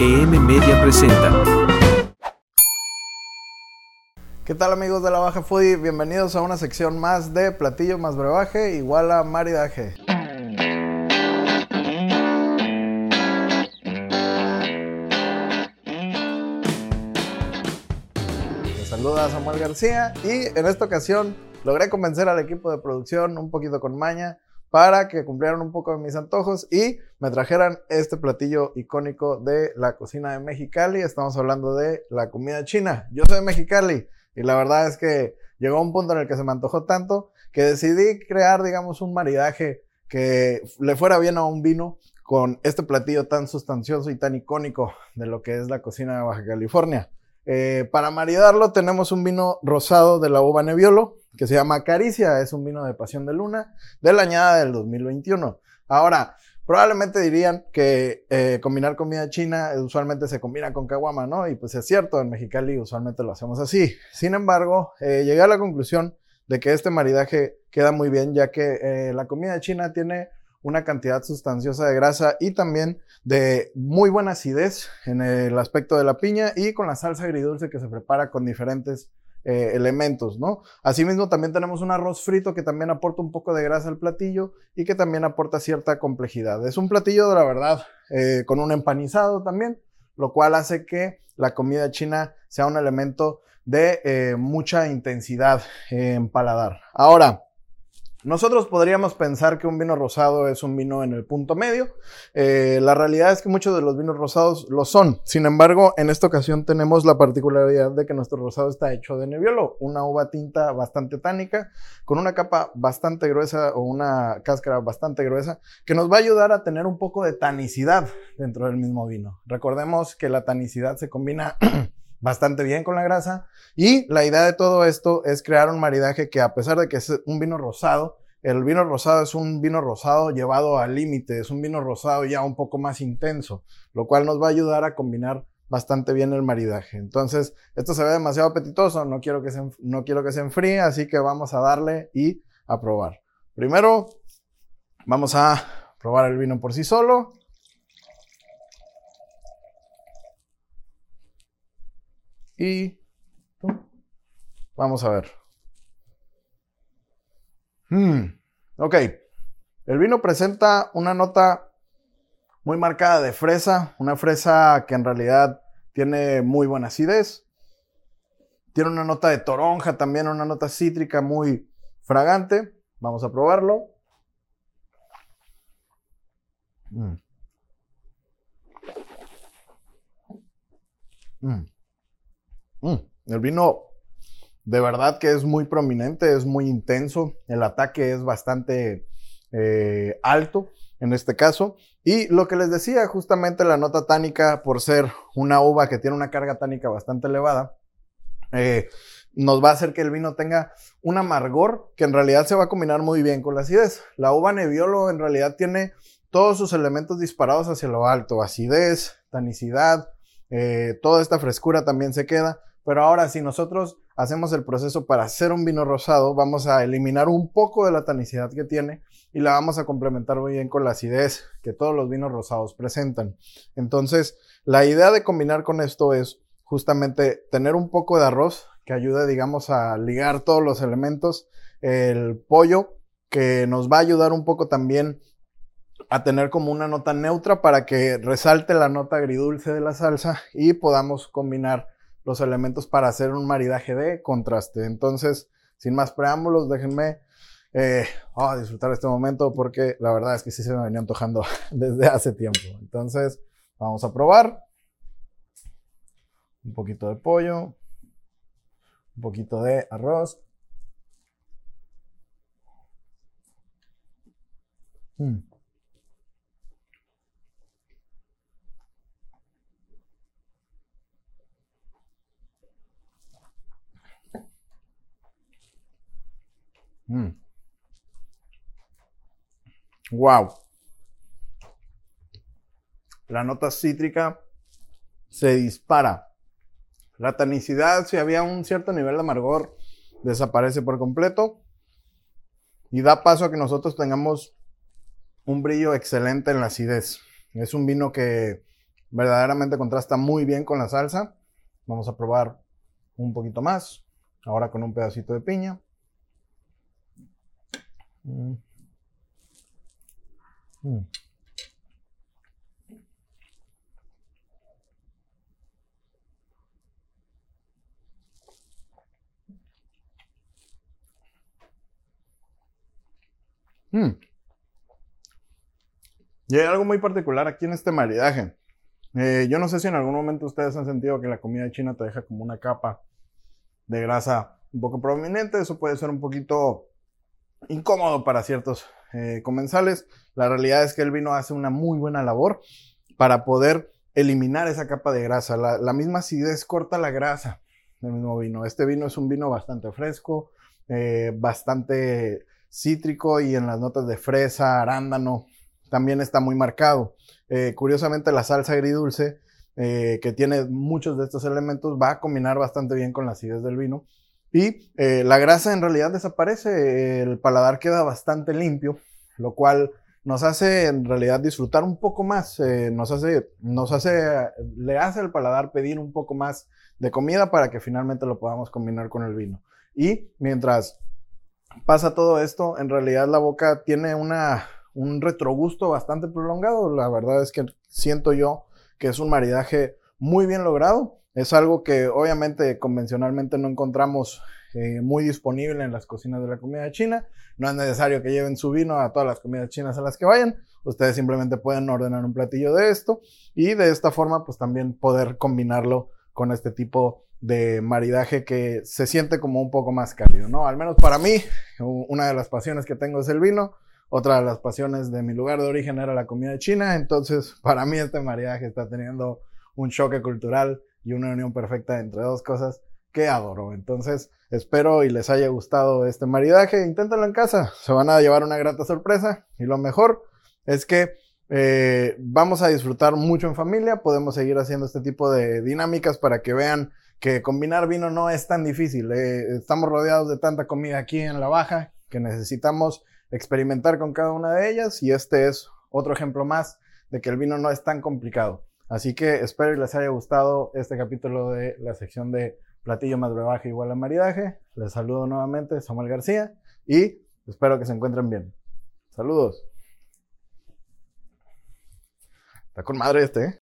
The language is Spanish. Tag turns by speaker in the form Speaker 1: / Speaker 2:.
Speaker 1: EM Media presenta.
Speaker 2: ¿Qué tal amigos de la Baja Foodie? Bienvenidos a una sección más de Platillo más Brebaje igual a Maridaje. Les saluda Samuel García y en esta ocasión logré convencer al equipo de producción un poquito con maña para que cumplieran un poco de mis antojos y me trajeran este platillo icónico de la cocina de Mexicali. Estamos hablando de la comida china. Yo soy Mexicali y la verdad es que llegó un punto en el que se me antojó tanto que decidí crear, digamos, un maridaje que le fuera bien a un vino con este platillo tan sustancioso y tan icónico de lo que es la cocina de Baja California. Eh, para maridarlo tenemos un vino rosado de la uva Nebbiolo que se llama Caricia, es un vino de Pasión de Luna de la añada del 2021. Ahora, probablemente dirían que eh, combinar comida china usualmente se combina con caguama, ¿no? Y pues es cierto, en Mexicali usualmente lo hacemos así. Sin embargo, eh, llegué a la conclusión de que este maridaje queda muy bien ya que la comida china tiene una cantidad sustanciosa de grasa y también de muy buena acidez en el aspecto de la piña y con la salsa agridulce que se prepara con diferentes eh, elementos, ¿no? Asimismo, también tenemos un arroz frito que también aporta un poco de grasa al platillo y que también aporta cierta complejidad. Es un platillo, de la verdad, eh, con un empanizado también, lo cual hace que la comida china sea un elemento de eh, mucha intensidad en paladar. Ahora, nosotros podríamos pensar que un vino rosado es un vino en el punto medio. Eh, la realidad es que muchos de los vinos rosados lo son. Sin embargo, en esta ocasión tenemos la particularidad de que nuestro rosado está hecho de Nebbiolo, una uva tinta bastante tánica, con una capa bastante gruesa o una cáscara bastante gruesa, que nos va a ayudar a tener un poco de tanicidad dentro del mismo vino. Recordemos que la tanicidad se combina bastante bien con la grasa. Y la idea de todo esto es crear un maridaje que a pesar de que es un vino rosado, el vino rosado es un vino rosado llevado al límite, es un vino rosado ya un poco más intenso, lo cual nos va a ayudar a combinar bastante bien el maridaje. Entonces, esto se ve demasiado apetitoso, no quiero que se, no quiero que se enfríe, así que vamos a darle y a probar. Primero, vamos a probar el vino por sí solo. Y vamos a ver. Hmm, ok. El vino presenta una nota muy marcada de fresa, una fresa que en realidad tiene muy buena acidez. Tiene una nota de toronja también, una nota cítrica muy fragante. Vamos a probarlo. Mm. Mm. Mm, el vino de verdad que es muy prominente, es muy intenso, el ataque es bastante eh, alto en este caso. Y lo que les decía, justamente la nota tánica, por ser una uva que tiene una carga tánica bastante elevada, eh, nos va a hacer que el vino tenga un amargor que en realidad se va a combinar muy bien con la acidez. La uva Nebbiolo en realidad tiene todos sus elementos disparados hacia lo alto, acidez, tanicidad, eh, toda esta frescura también se queda. Pero ahora, si nosotros hacemos el proceso para hacer un vino rosado, vamos a eliminar un poco de la tanicidad que tiene y la vamos a complementar muy bien con la acidez que todos los vinos rosados presentan. Entonces, la idea de combinar con esto es justamente tener un poco de arroz que ayude, digamos, a ligar todos los elementos, el pollo que nos va a ayudar un poco también a tener como una nota neutra para que resalte la nota agridulce de la salsa y podamos combinar los elementos para hacer un maridaje de contraste. Entonces, sin más preámbulos, déjenme eh, oh, disfrutar este momento porque la verdad es que sí se me venía antojando desde hace tiempo. Entonces, vamos a probar. Un poquito de pollo, un poquito de arroz. Mm. Wow. Mm. La nota cítrica se dispara. La tanicidad, si había un cierto nivel de amargor, desaparece por completo y da paso a que nosotros tengamos un brillo excelente en la acidez. Es un vino que verdaderamente contrasta muy bien con la salsa. Vamos a probar un poquito más. Ahora con un pedacito de piña. Mm. Mm. Mm. Y hay algo muy particular aquí en este maridaje. Eh, yo no sé si en algún momento ustedes han sentido que la comida china te deja como una capa de grasa un poco prominente. Eso puede ser un poquito incómodo para ciertos eh, comensales. La realidad es que el vino hace una muy buena labor para poder eliminar esa capa de grasa. La, misma acidez corta la grasa del mismo vino. Este vino es un vino bastante fresco, eh, bastante cítrico y en las notas de fresa, arándano, también está muy marcado. Eh, curiosamente, la salsa agridulce, eh, que tiene muchos de estos elementos, va a combinar bastante bien con la acidez del vino. Y eh, la grasa en realidad desaparece, el paladar queda bastante limpio, lo cual nos hace en realidad disfrutar un poco más, nos hace, nos hace, le hace al paladar pedir un poco más de comida para que finalmente lo podamos combinar con el vino. Y mientras pasa todo esto, en realidad la boca tiene una, un retrogusto bastante prolongado. La verdad es que siento yo que es un maridaje muy bien logrado. Es algo que obviamente convencionalmente no encontramos eh, muy disponible en las cocinas de la comida china. No es necesario que lleven su vino a todas las comidas chinas a las que vayan. Ustedes simplemente pueden ordenar un platillo de esto y de esta forma pues también poder combinarlo con este tipo de maridaje que se siente como un poco más cálido, ¿no? Al menos para mí, una de las pasiones que tengo es el vino, otra de las pasiones de mi lugar de origen era la comida china, entonces para mí este maridaje está teniendo un choque cultural y una unión perfecta entre dos cosas que adoro. Entonces espero y les haya gustado este maridaje, inténtenlo en casa, se van a llevar una grata sorpresa y lo mejor es que eh, vamos a disfrutar mucho en familia, podemos seguir haciendo este tipo de dinámicas para que vean que combinar vino no es tan difícil. Eh, estamos rodeados de tanta comida aquí en la baja que necesitamos experimentar con cada una de ellas y este es otro ejemplo más de que el vino no es tan complicado. Así que espero que les haya gustado este capítulo de la sección de platillo más brebaje igual a maridaje. Les saludo nuevamente, Samuel García, y espero que se encuentren bien. Saludos. Está con madre este, ¿eh?